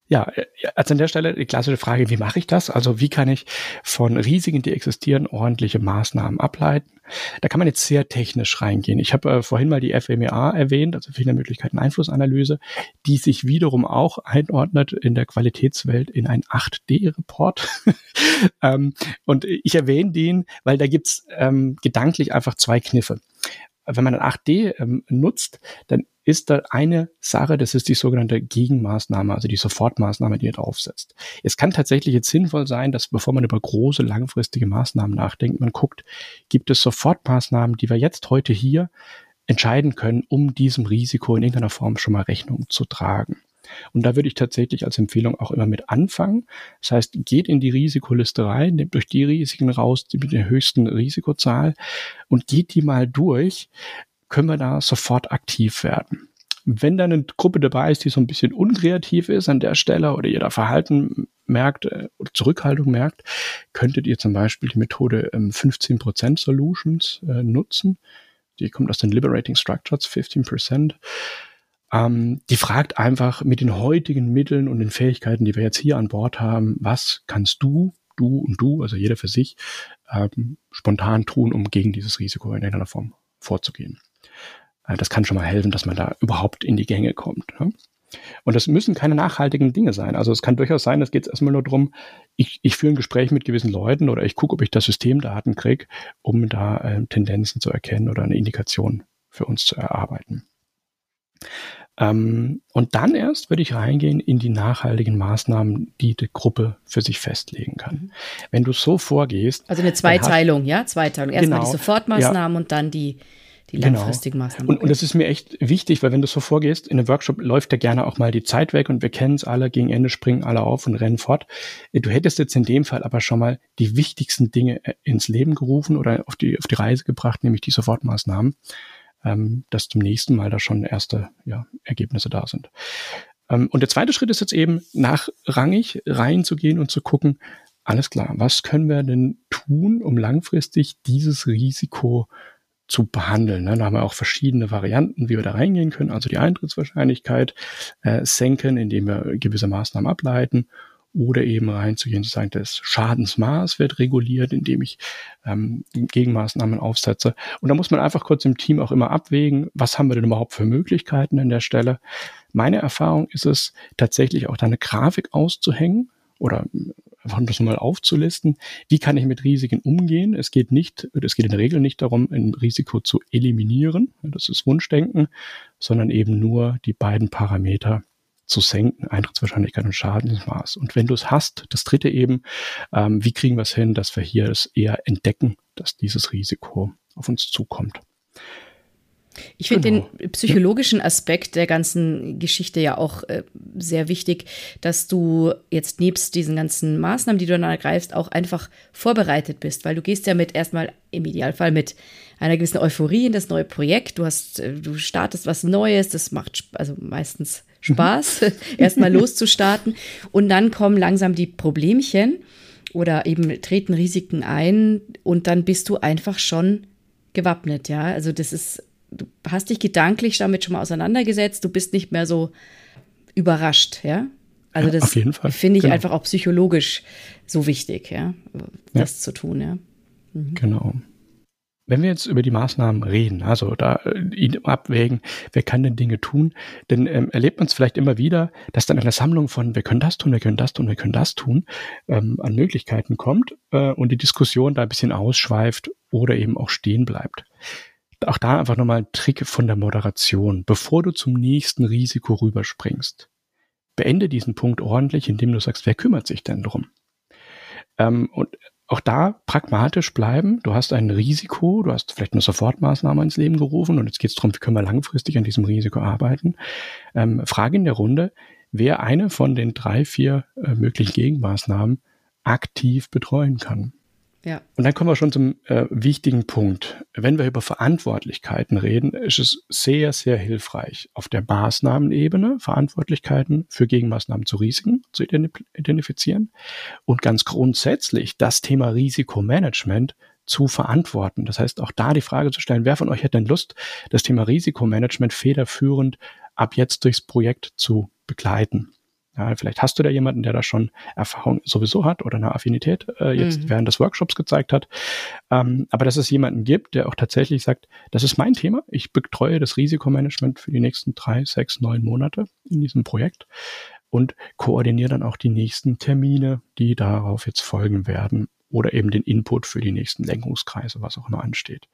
Ja, äh, also an der Stelle die klassische Frage, wie mache ich das? Also wie kann ich von Risiken, die existieren, ordentliche Maßnahmen ableiten? Da kann man jetzt sehr technisch reingehen. Ich habe äh, vorhin mal die FMEA erwähnt, also Fehlermöglichkeiten Einflussanalyse, die sich wiederum auch einordnet in der Qualitätswelt in ein 8D-Report. ähm, und ich erwähne den, weil da gibt's ähm, gedanklich einfach zwei Kniffe. Wenn man ein 8D ähm, nutzt, dann ist da eine Sache, das ist die sogenannte Gegenmaßnahme, also die Sofortmaßnahme, die ihr draufsetzt. Es kann tatsächlich jetzt sinnvoll sein, dass bevor man über große, langfristige Maßnahmen nachdenkt, man guckt, gibt es Sofortmaßnahmen, die wir jetzt heute hier entscheiden können, um diesem Risiko in irgendeiner Form schon mal Rechnung zu tragen. Und da würde ich tatsächlich als Empfehlung auch immer mit anfangen. Das heißt, geht in die Risikoliste rein, nehmt euch die Risiken raus, die mit der höchsten Risikozahl und geht die mal durch, können wir da sofort aktiv werden. Wenn da eine Gruppe dabei ist, die so ein bisschen unkreativ ist an der Stelle oder ihr da Verhalten merkt äh, oder Zurückhaltung merkt, könntet ihr zum Beispiel die Methode 15% ähm, Solutions äh, nutzen. Die kommt aus den Liberating Structures, 15%. Ähm, die fragt einfach mit den heutigen Mitteln und den Fähigkeiten, die wir jetzt hier an Bord haben, was kannst du, du und du, also jeder für sich, ähm, spontan tun, um gegen dieses Risiko in irgendeiner Form vorzugehen. Äh, das kann schon mal helfen, dass man da überhaupt in die Gänge kommt. Und das müssen keine nachhaltigen Dinge sein. Also es kann durchaus sein, es geht erstmal nur darum, ich, ich führe ein Gespräch mit gewissen Leuten oder ich gucke, ob ich das Systemdaten kriege, um da äh, Tendenzen zu erkennen oder eine Indikation für uns zu erarbeiten. Ähm, und dann erst würde ich reingehen in die nachhaltigen Maßnahmen, die die Gruppe für sich festlegen kann. Mhm. Wenn du so vorgehst. Also eine Zweiteilung, ja? Zweiteilung. Erstmal genau, die Sofortmaßnahmen ja. und dann die, die genau. langfristigen genau. Maßnahmen. Und, und das ist mir echt wichtig, weil wenn du so vorgehst, in einem Workshop läuft ja gerne auch mal die Zeit weg und wir kennen es alle, gegen Ende springen alle auf und rennen fort. Du hättest jetzt in dem Fall aber schon mal die wichtigsten Dinge äh, ins Leben gerufen oder auf die, auf die Reise gebracht, nämlich die Sofortmaßnahmen ähm, dass zum nächsten Mal da schon erste ja, Ergebnisse da sind. Ähm, und der zweite Schritt ist jetzt eben nachrangig reinzugehen und zu gucken, alles klar, was können wir denn tun, um langfristig dieses Risiko zu behandeln. Ne? Da haben wir auch verschiedene Varianten, wie wir da reingehen können. Also die Eintrittswahrscheinlichkeit äh, senken, indem wir gewisse Maßnahmen ableiten oder eben reinzugehen, zu sagen, das Schadensmaß wird reguliert, indem ich ähm, Gegenmaßnahmen aufsetze. Und da muss man einfach kurz im Team auch immer abwägen, was haben wir denn überhaupt für Möglichkeiten an der Stelle. Meine Erfahrung ist es tatsächlich auch da eine Grafik auszuhängen oder einfach das mal aufzulisten. Wie kann ich mit Risiken umgehen? Es geht nicht, es geht in der Regel nicht darum, ein Risiko zu eliminieren. Das ist Wunschdenken, sondern eben nur die beiden Parameter zu senken, Eintrittswahrscheinlichkeit und Schadensmaß. Und wenn du es hast, das dritte eben, ähm, wie kriegen wir es hin, dass wir hier es eher entdecken, dass dieses Risiko auf uns zukommt. Ich finde genau. den psychologischen Aspekt der ganzen Geschichte ja auch äh, sehr wichtig, dass du jetzt nebst diesen ganzen Maßnahmen, die du dann ergreifst, auch einfach vorbereitet bist, weil du gehst ja mit erstmal im Idealfall mit einer gewissen Euphorie in das neue Projekt. Du hast, äh, du startest was Neues, das macht also meistens Spaß, mhm. erstmal loszustarten. Und dann kommen langsam die Problemchen oder eben treten Risiken ein und dann bist du einfach schon gewappnet, ja. Also das ist, du hast dich gedanklich damit schon mal auseinandergesetzt, du bist nicht mehr so überrascht, ja. Also das finde ich genau. einfach auch psychologisch so wichtig, ja, das ja. zu tun, ja. Mhm. Genau. Wenn wir jetzt über die Maßnahmen reden, also da äh, abwägen, wer kann denn Dinge tun, dann ähm, erlebt man es vielleicht immer wieder, dass dann eine Sammlung von wir können das tun, wir können das tun, wir können das tun, ähm, an Möglichkeiten kommt äh, und die Diskussion da ein bisschen ausschweift oder eben auch stehen bleibt. Auch da einfach nochmal ein Trick von der Moderation. Bevor du zum nächsten Risiko rüberspringst, beende diesen Punkt ordentlich, indem du sagst, wer kümmert sich denn drum? Ähm, und auch da pragmatisch bleiben. Du hast ein Risiko, du hast vielleicht eine Sofortmaßnahme ins Leben gerufen und jetzt geht es darum, wie können wir langfristig an diesem Risiko arbeiten. Ähm, Frage in der Runde, wer eine von den drei, vier äh, möglichen Gegenmaßnahmen aktiv betreuen kann. Ja. Und dann kommen wir schon zum äh, wichtigen Punkt. Wenn wir über Verantwortlichkeiten reden, ist es sehr, sehr hilfreich, auf der Maßnahmenebene Verantwortlichkeiten für Gegenmaßnahmen zu Risiken zu identifizieren und ganz grundsätzlich das Thema Risikomanagement zu verantworten. Das heißt, auch da die Frage zu stellen, wer von euch hätte denn Lust, das Thema Risikomanagement federführend ab jetzt durchs Projekt zu begleiten? Ja, vielleicht hast du da jemanden, der da schon Erfahrung sowieso hat oder eine Affinität äh, jetzt mhm. während des Workshops gezeigt hat. Ähm, aber dass es jemanden gibt, der auch tatsächlich sagt, das ist mein Thema. Ich betreue das Risikomanagement für die nächsten drei, sechs, neun Monate in diesem Projekt und koordiniere dann auch die nächsten Termine, die darauf jetzt folgen werden oder eben den Input für die nächsten Lenkungskreise, was auch immer ansteht.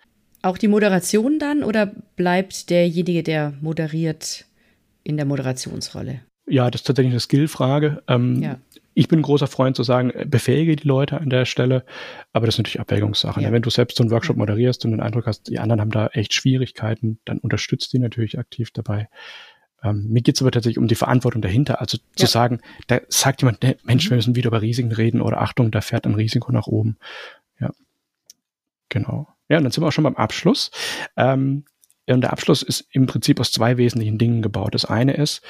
auch die Moderation dann oder bleibt derjenige, der moderiert, in der Moderationsrolle? Ja, das ist tatsächlich eine Skillfrage. Ähm, ja. Ich bin ein großer Freund zu sagen, befähige die Leute an der Stelle, aber das ist natürlich Abwägungssache. Ne? Ja. Wenn du selbst so einen Workshop moderierst und den Eindruck hast, die anderen haben da echt Schwierigkeiten, dann unterstützt die natürlich aktiv dabei. Ähm, mir geht es aber tatsächlich um die Verantwortung dahinter. Also ja. zu sagen, da sagt jemand, ne, Mensch, mhm. wir müssen wieder über Risiken reden oder Achtung, da fährt ein Risiko nach oben. Ja, genau. Ja, und dann sind wir auch schon beim Abschluss. Ähm, und der Abschluss ist im Prinzip aus zwei wesentlichen Dingen gebaut. Das eine ist,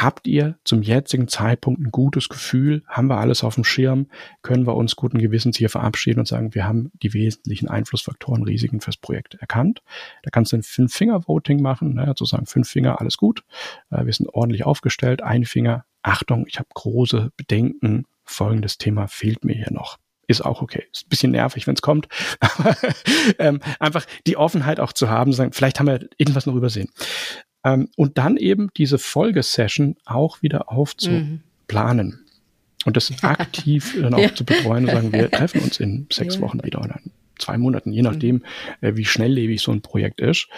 Habt ihr zum jetzigen Zeitpunkt ein gutes Gefühl? Haben wir alles auf dem Schirm? Können wir uns guten Gewissens hier verabschieden und sagen, wir haben die wesentlichen Einflussfaktoren, Risiken fürs Projekt erkannt? Da kannst du ein Fünf-Finger-Voting machen, ne, zu sagen, fünf Finger, alles gut. Äh, wir sind ordentlich aufgestellt. Ein Finger, Achtung, ich habe große Bedenken. Folgendes Thema fehlt mir hier noch ist auch okay. Ist ein bisschen nervig, wenn es kommt. Aber ähm, einfach die Offenheit auch zu haben, sagen, vielleicht haben wir irgendwas noch übersehen. Ähm, und dann eben diese Folgesession auch wieder aufzuplanen. Mhm. Und das aktiv dann auch ja. zu betreuen und sagen, wir treffen uns in sechs ja. Wochen wieder oder zwei Monaten, je nachdem, mhm. äh, wie schnelllebig so ein Projekt ist,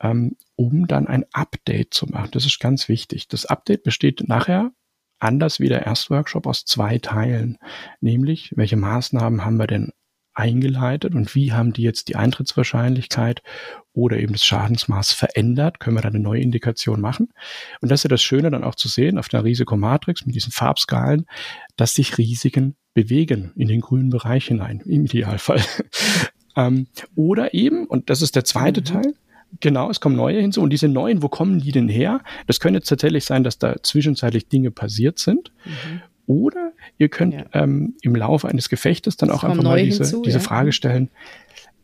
ähm, um dann ein Update zu machen. Das ist ganz wichtig. Das Update besteht nachher anders wie der Erstworkshop aus zwei Teilen, nämlich welche Maßnahmen haben wir denn eingeleitet und wie haben die jetzt die Eintrittswahrscheinlichkeit oder eben das Schadensmaß verändert, können wir da eine neue Indikation machen. Und das ist ja das Schöne dann auch zu sehen auf der Risikomatrix mit diesen Farbskalen, dass sich Risiken bewegen in den grünen Bereich hinein, im Idealfall. ähm, oder eben, und das ist der zweite mhm. Teil, Genau, es kommen neue hinzu. Und diese neuen, wo kommen die denn her? Das könnte jetzt tatsächlich sein, dass da zwischenzeitlich Dinge passiert sind. Mhm. Oder ihr könnt ja. ähm, im Laufe eines Gefechtes dann auch einfach mal diese, hinzu, diese ja. Frage stellen,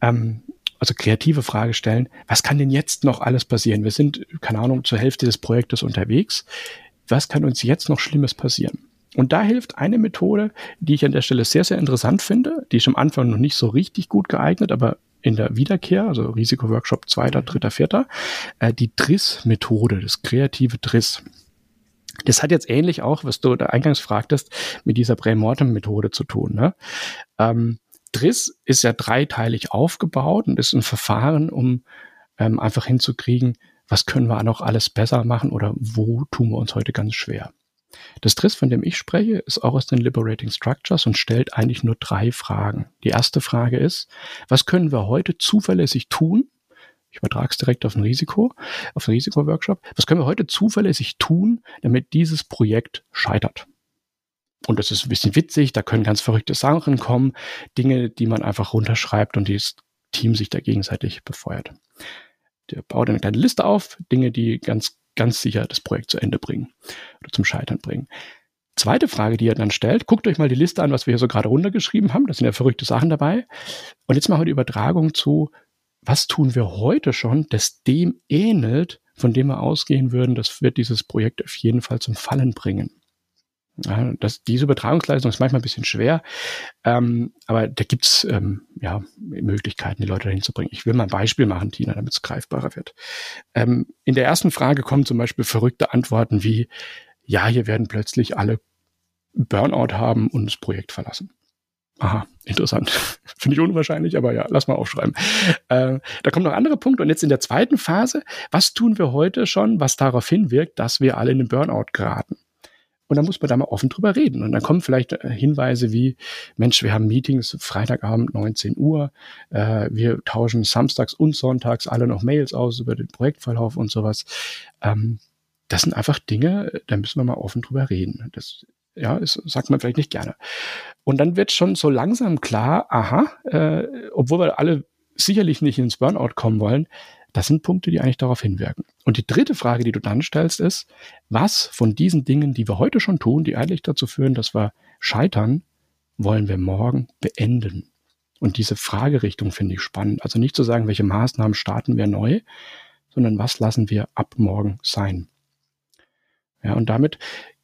ähm, also kreative Frage stellen, was kann denn jetzt noch alles passieren? Wir sind, keine Ahnung, zur Hälfte des Projektes unterwegs. Was kann uns jetzt noch Schlimmes passieren? Und da hilft eine Methode, die ich an der Stelle sehr, sehr interessant finde. Die ist am Anfang noch nicht so richtig gut geeignet, aber in der Wiederkehr, also Risikoworkshop zweiter, dritter, vierter, äh, die DRIS-Methode, das kreative DRIS. Das hat jetzt ähnlich auch, was du da eingangs fragtest, mit dieser Prämortem-Methode zu tun. Ne? Ähm, DRIS ist ja dreiteilig aufgebaut und ist ein Verfahren, um ähm, einfach hinzukriegen, was können wir noch alles besser machen oder wo tun wir uns heute ganz schwer. Das DRIS, von dem ich spreche, ist auch aus den Liberating Structures und stellt eigentlich nur drei Fragen. Die erste Frage ist, was können wir heute zuverlässig tun, ich übertrage es direkt auf ein Risiko, auf den Risikoworkshop. Was können wir heute zuverlässig tun, damit dieses Projekt scheitert? Und das ist ein bisschen witzig, da können ganz verrückte Sachen kommen, Dinge, die man einfach runterschreibt und das Team sich da gegenseitig befeuert. Der baut eine kleine Liste auf, Dinge, die ganz, ganz sicher das Projekt zu Ende bringen oder zum Scheitern bringen. Zweite Frage, die er dann stellt, guckt euch mal die Liste an, was wir hier so gerade runtergeschrieben haben. Da sind ja verrückte Sachen dabei. Und jetzt machen wir die Übertragung zu, was tun wir heute schon, das dem ähnelt, von dem wir ausgehen würden, das wird dieses Projekt auf jeden Fall zum Fallen bringen. Ja, das, diese Übertragungsleistung ist manchmal ein bisschen schwer, ähm, aber da gibt's ähm, ja, Möglichkeiten, die Leute dahin zu bringen. Ich will mal ein Beispiel machen, Tina, damit es greifbarer wird. Ähm, in der ersten Frage kommen zum Beispiel verrückte Antworten wie, ja, hier werden plötzlich alle Burnout haben und das Projekt verlassen. Aha, interessant. Finde ich unwahrscheinlich, aber ja, lass mal aufschreiben. Äh, da kommen noch andere Punkte. Und jetzt in der zweiten Phase, was tun wir heute schon, was darauf hinwirkt, dass wir alle in den Burnout geraten? Und dann muss man da mal offen drüber reden. Und dann kommen vielleicht äh, Hinweise wie, Mensch, wir haben Meetings Freitagabend 19 Uhr, äh, wir tauschen samstags und sonntags alle noch Mails aus über den Projektverlauf und sowas. Ähm, das sind einfach Dinge, da müssen wir mal offen drüber reden. Das ja, ist, sagt man vielleicht nicht gerne. Und dann wird schon so langsam klar, aha, äh, obwohl wir alle sicherlich nicht ins Burnout kommen wollen, das sind Punkte, die eigentlich darauf hinwirken. Und die dritte Frage, die du dann stellst, ist, was von diesen Dingen, die wir heute schon tun, die eigentlich dazu führen, dass wir scheitern, wollen wir morgen beenden? Und diese Fragerichtung finde ich spannend. Also nicht zu sagen, welche Maßnahmen starten wir neu, sondern was lassen wir ab morgen sein? Ja, und damit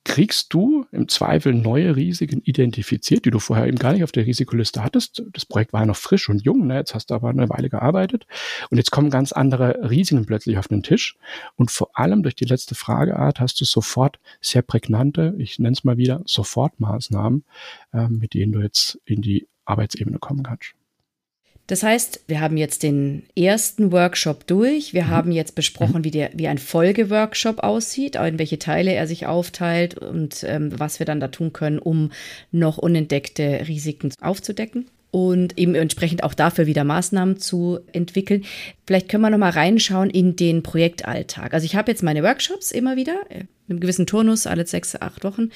kriegst du im Zweifel neue Risiken identifiziert, die du vorher eben gar nicht auf der Risikoliste hattest. Das Projekt war ja noch frisch und jung, ne? jetzt hast du aber eine Weile gearbeitet und jetzt kommen ganz andere Risiken plötzlich auf den Tisch und vor allem durch die letzte Frageart hast du sofort sehr prägnante, ich nenne es mal wieder, Sofortmaßnahmen, äh, mit denen du jetzt in die Arbeitsebene kommen kannst. Das heißt, wir haben jetzt den ersten Workshop durch. Wir mhm. haben jetzt besprochen, wie, der, wie ein Folgeworkshop aussieht, in welche Teile er sich aufteilt und ähm, was wir dann da tun können, um noch unentdeckte Risiken aufzudecken und eben entsprechend auch dafür wieder Maßnahmen zu entwickeln. Vielleicht können wir noch mal reinschauen in den Projektalltag. Also ich habe jetzt meine Workshops immer wieder, in äh, einem gewissen Turnus, alle sechs, acht Wochen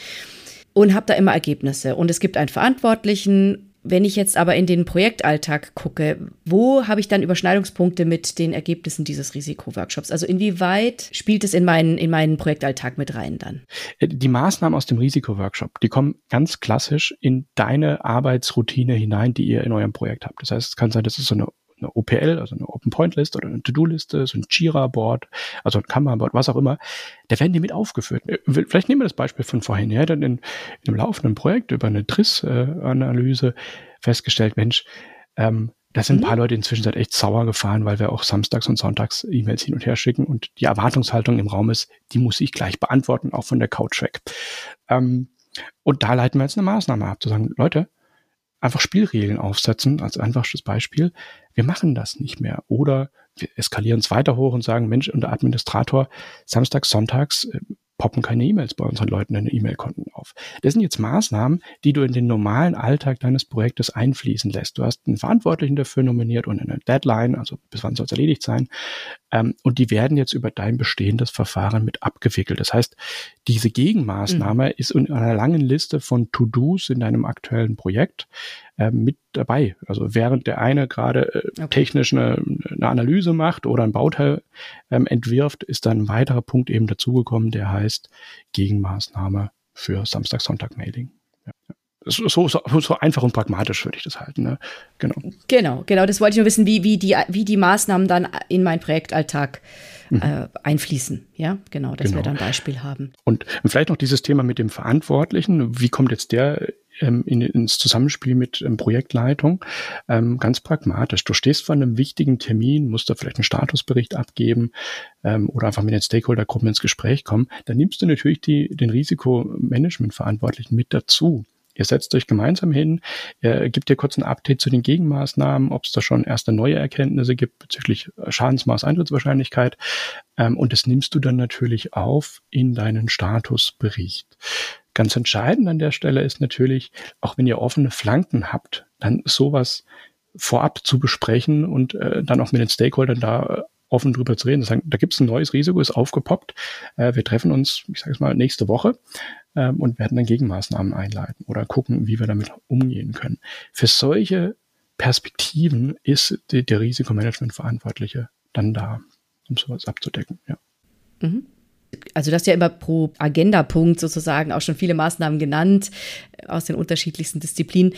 und habe da immer Ergebnisse. Und es gibt einen Verantwortlichen wenn ich jetzt aber in den Projektalltag gucke, wo habe ich dann Überschneidungspunkte mit den Ergebnissen dieses Risikoworkshops? Also inwieweit spielt es in meinen, in meinen Projektalltag mit rein dann? Äh, die Maßnahmen aus dem Risikoworkshop, die kommen ganz klassisch in deine Arbeitsroutine hinein, die ihr in eurem Projekt habt. Das heißt, es kann sein, dass es so eine eine OPL, also eine Open Point Liste oder eine To-Do-Liste, so ein Jira-Board, also ein Kanban-Board, was auch immer, da werden die mit aufgeführt. Äh, vielleicht nehmen wir das Beispiel von vorhin. Ja, dann in, in einem laufenden Projekt über eine TRIS-Analyse festgestellt, Mensch, ähm, da sind mhm. ein paar Leute inzwischen seit echt sauer gefahren, weil wir auch samstags und sonntags E-Mails hin und her schicken und die Erwartungshaltung im Raum ist, die muss ich gleich beantworten, auch von der Couch weg. Ähm, und da leiten wir jetzt eine Maßnahme ab, zu sagen, Leute, einfach Spielregeln aufsetzen, als einfachstes Beispiel. Wir machen das nicht mehr. Oder wir eskalieren es weiter hoch und sagen, Mensch, unter Administrator, samstags, sonntags äh, poppen keine E-Mails bei unseren Leuten in den E-Mail-Konten auf. Das sind jetzt Maßnahmen, die du in den normalen Alltag deines Projektes einfließen lässt. Du hast einen Verantwortlichen dafür nominiert und eine Deadline, also bis wann soll es erledigt sein. Ähm, und die werden jetzt über dein bestehendes Verfahren mit abgewickelt. Das heißt, diese Gegenmaßnahme mhm. ist in einer langen Liste von To-Dos in deinem aktuellen Projekt äh, mit dabei. Also während der eine gerade äh, okay. technisch eine, eine, Analyse macht oder ein Bauteil ähm, entwirft, ist dann ein weiterer Punkt eben dazugekommen, der heißt Gegenmaßnahme für Samstag-Sonntag-Mailing. So, so, so, einfach und pragmatisch würde ich das halten. Ne? Genau. Genau, genau. Das wollte ich nur wissen, wie, wie, die, wie die Maßnahmen dann in meinen Projektalltag mhm. äh, einfließen. Ja, genau, dass genau. wir dann ein Beispiel haben. Und vielleicht noch dieses Thema mit dem Verantwortlichen. Wie kommt jetzt der ähm, in, ins Zusammenspiel mit ähm, Projektleitung. Ähm, ganz pragmatisch. Du stehst vor einem wichtigen Termin, musst da vielleicht einen Statusbericht abgeben ähm, oder einfach mit den Stakeholdergruppen ins Gespräch kommen. Dann nimmst du natürlich die, den Risikomanagement-Verantwortlichen mit dazu. Ihr setzt euch gemeinsam hin, ihr gebt dir kurz ein Update zu den Gegenmaßnahmen, ob es da schon erste neue Erkenntnisse gibt bezüglich Schadensmaß, Eintrittswahrscheinlichkeit. Ähm, und das nimmst du dann natürlich auf in deinen Statusbericht. Ganz entscheidend an der Stelle ist natürlich, auch wenn ihr offene Flanken habt, dann sowas vorab zu besprechen und äh, dann auch mit den Stakeholdern da äh, offen drüber zu reden. Sagen, da gibt es ein neues Risiko, ist aufgepoppt. Äh, wir treffen uns, ich sage es mal, nächste Woche äh, und werden dann Gegenmaßnahmen einleiten oder gucken, wie wir damit umgehen können. Für solche Perspektiven ist der Risikomanagement-Verantwortliche dann da, um sowas abzudecken. Ja. Mhm also du hast ja immer pro Agendapunkt sozusagen auch schon viele Maßnahmen genannt äh, aus den unterschiedlichsten Disziplinen.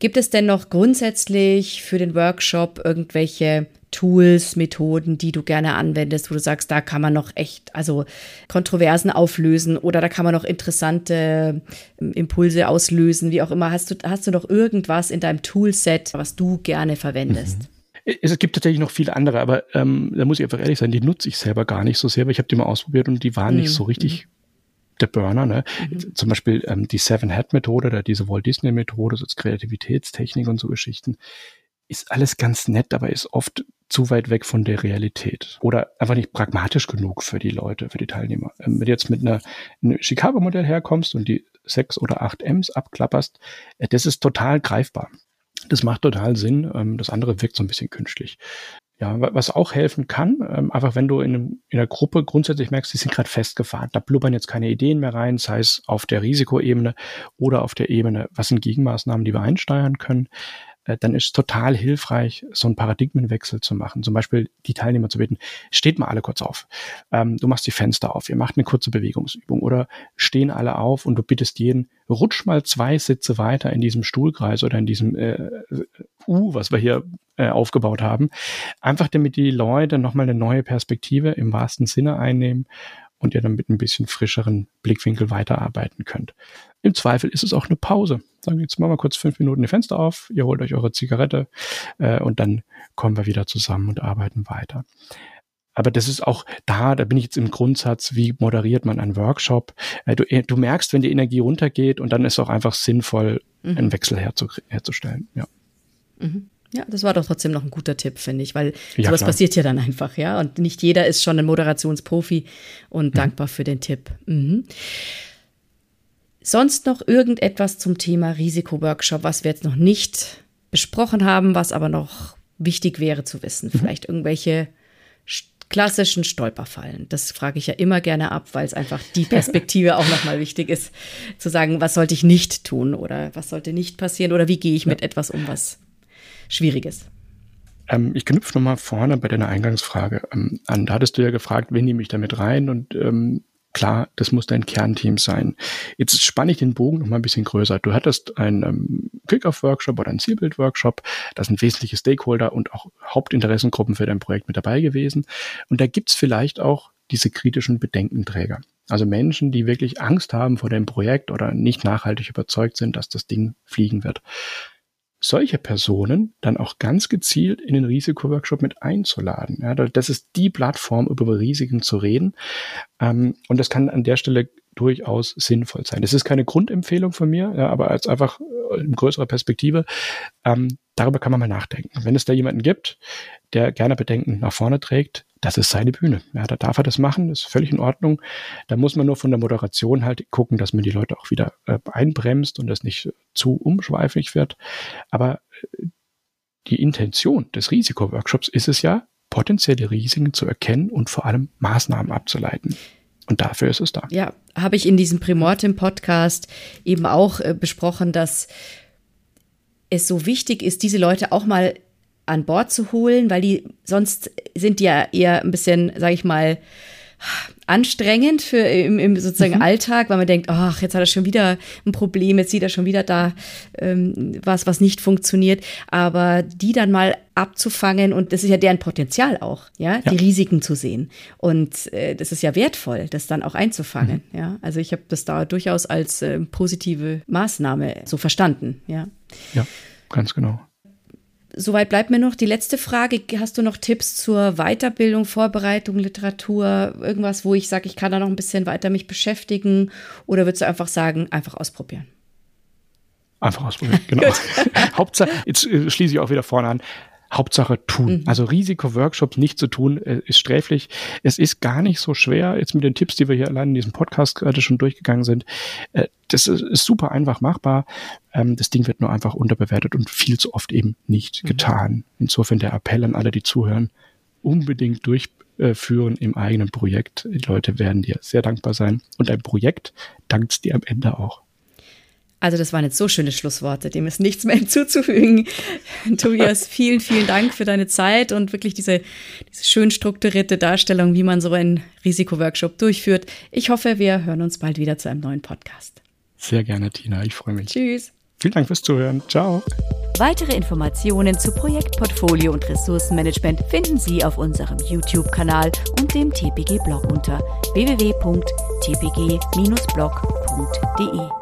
Gibt es denn noch grundsätzlich für den Workshop irgendwelche Tools, Methoden, die du gerne anwendest, wo du sagst, da kann man noch echt, also Kontroversen auflösen oder da kann man noch interessante ähm, Impulse auslösen, wie auch immer. Hast du, hast du noch irgendwas in deinem Toolset, was du gerne verwendest? Mhm. Es gibt tatsächlich noch viele andere, aber ähm, da muss ich einfach ehrlich sein, die nutze ich selber gar nicht so sehr, weil ich habe die mal ausprobiert und die waren mhm. nicht so richtig mhm. der Burner. Ne? Mhm. Zum Beispiel ähm, die Seven-Head-Methode oder diese Walt Disney-Methode, so als Kreativitätstechnik und so Geschichten, ist alles ganz nett, aber ist oft zu weit weg von der Realität oder einfach nicht pragmatisch genug für die Leute, für die Teilnehmer. Ähm, wenn du jetzt mit einer, einem Chicago-Modell herkommst und die sechs oder acht M's abklapperst, äh, das ist total greifbar. Das macht total Sinn. Ähm, das andere wirkt so ein bisschen künstlich. Ja, was auch helfen kann, ähm, einfach wenn du in, einem, in einer Gruppe grundsätzlich merkst, die sind gerade festgefahren, da blubbern jetzt keine Ideen mehr rein, sei es auf der Risikoebene oder auf der Ebene, was sind Gegenmaßnahmen, die wir einsteuern können, dann ist es total hilfreich, so einen Paradigmenwechsel zu machen. Zum Beispiel die Teilnehmer zu bitten, steht mal alle kurz auf. Ähm, du machst die Fenster auf, ihr macht eine kurze Bewegungsübung oder stehen alle auf und du bittest jeden, rutsch mal zwei Sitze weiter in diesem Stuhlkreis oder in diesem äh, U, was wir hier äh, aufgebaut haben. Einfach damit die Leute nochmal eine neue Perspektive im wahrsten Sinne einnehmen und ihr dann mit ein bisschen frischeren Blickwinkel weiterarbeiten könnt. Im Zweifel ist es auch eine Pause. Sagen wir jetzt machen wir kurz fünf Minuten die Fenster auf, ihr holt euch eure Zigarette äh, und dann kommen wir wieder zusammen und arbeiten weiter. Aber das ist auch da, da bin ich jetzt im Grundsatz, wie moderiert man einen Workshop? Äh, du, du merkst, wenn die Energie runtergeht und dann ist auch einfach sinnvoll, mhm. einen Wechsel herzu, herzustellen. Ja. Mhm. Ja, das war doch trotzdem noch ein guter Tipp, finde ich, weil ja, sowas klar. passiert ja dann einfach, ja. Und nicht jeder ist schon ein Moderationsprofi und mhm. dankbar für den Tipp. Mhm. Sonst noch irgendetwas zum Thema Risikoworkshop, was wir jetzt noch nicht besprochen haben, was aber noch wichtig wäre zu wissen? Mhm. Vielleicht irgendwelche klassischen Stolperfallen. Das frage ich ja immer gerne ab, weil es einfach die Perspektive auch nochmal wichtig ist, zu sagen, was sollte ich nicht tun oder was sollte nicht passieren oder wie gehe ich mit etwas um, was schwierig ist. Ähm, ich knüpfe nochmal vorne bei deiner Eingangsfrage ähm, an. Da hattest du ja gefragt, wen nehme ich damit rein und ähm, Klar, das muss dein Kernteam sein. Jetzt spanne ich den Bogen noch mal ein bisschen größer. Du hattest einen ähm, Kick-Off-Workshop oder einen Zielbild-Workshop. Da sind wesentliche Stakeholder und auch Hauptinteressengruppen für dein Projekt mit dabei gewesen. Und da gibt's vielleicht auch diese kritischen Bedenkenträger. Also Menschen, die wirklich Angst haben vor dem Projekt oder nicht nachhaltig überzeugt sind, dass das Ding fliegen wird solche Personen dann auch ganz gezielt in den Risikoworkshop mit einzuladen. Ja, das ist die Plattform, über Risiken zu reden. Ähm, und das kann an der Stelle durchaus sinnvoll sein. Das ist keine Grundempfehlung von mir, ja, aber als einfach äh, in größerer Perspektive, ähm, darüber kann man mal nachdenken. Wenn es da jemanden gibt, der gerne Bedenken nach vorne trägt, das ist seine Bühne. Ja, da darf er das machen, das ist völlig in Ordnung. Da muss man nur von der Moderation halt gucken, dass man die Leute auch wieder äh, einbremst und das nicht zu umschweifig wird. Aber äh, die Intention des Risikoworkshops ist es ja, potenzielle Risiken zu erkennen und vor allem Maßnahmen abzuleiten. Und dafür ist es da. Ja, habe ich in diesem Primortem-Podcast eben auch äh, besprochen, dass es so wichtig ist, diese Leute auch mal an Bord zu holen, weil die sonst sind die ja eher ein bisschen, sage ich mal, anstrengend für im, im sozusagen mhm. Alltag, weil man denkt, ach, jetzt hat er schon wieder ein Problem, jetzt sieht er schon wieder da ähm, was, was nicht funktioniert. Aber die dann mal abzufangen und das ist ja deren Potenzial auch, ja, ja. die Risiken zu sehen. Und äh, das ist ja wertvoll, das dann auch einzufangen. Mhm. Ja, also ich habe das da durchaus als äh, positive Maßnahme so verstanden. Ja, ja ganz genau. Soweit bleibt mir noch die letzte Frage. Hast du noch Tipps zur Weiterbildung, Vorbereitung, Literatur, irgendwas, wo ich sage, ich kann da noch ein bisschen weiter mich beschäftigen? Oder würdest du einfach sagen, einfach ausprobieren? Einfach ausprobieren, genau. Hauptsache, jetzt äh, schließe ich auch wieder vorne an. Hauptsache tun. Mhm. Also Risiko-Workshops nicht zu tun, äh, ist sträflich. Es ist gar nicht so schwer, jetzt mit den Tipps, die wir hier allein in diesem Podcast gerade schon durchgegangen sind. Äh, das ist, super einfach machbar. Ähm, das Ding wird nur einfach unterbewertet und viel zu oft eben nicht mhm. getan. Insofern der Appell an alle, die zuhören, unbedingt durchführen im eigenen Projekt. Die Leute werden dir sehr dankbar sein. Und ein Projekt dankt dir am Ende auch. Also das waren jetzt so schöne Schlussworte, dem ist nichts mehr hinzuzufügen. Tobias, vielen, vielen Dank für deine Zeit und wirklich diese, diese schön strukturierte Darstellung, wie man so einen Risikoworkshop durchführt. Ich hoffe, wir hören uns bald wieder zu einem neuen Podcast. Sehr gerne, Tina. Ich freue mich. Tschüss. Vielen Dank fürs Zuhören. Ciao. Weitere Informationen zu Projektportfolio und Ressourcenmanagement finden Sie auf unserem YouTube-Kanal und dem TPG-Blog unter www.tpg-blog.de.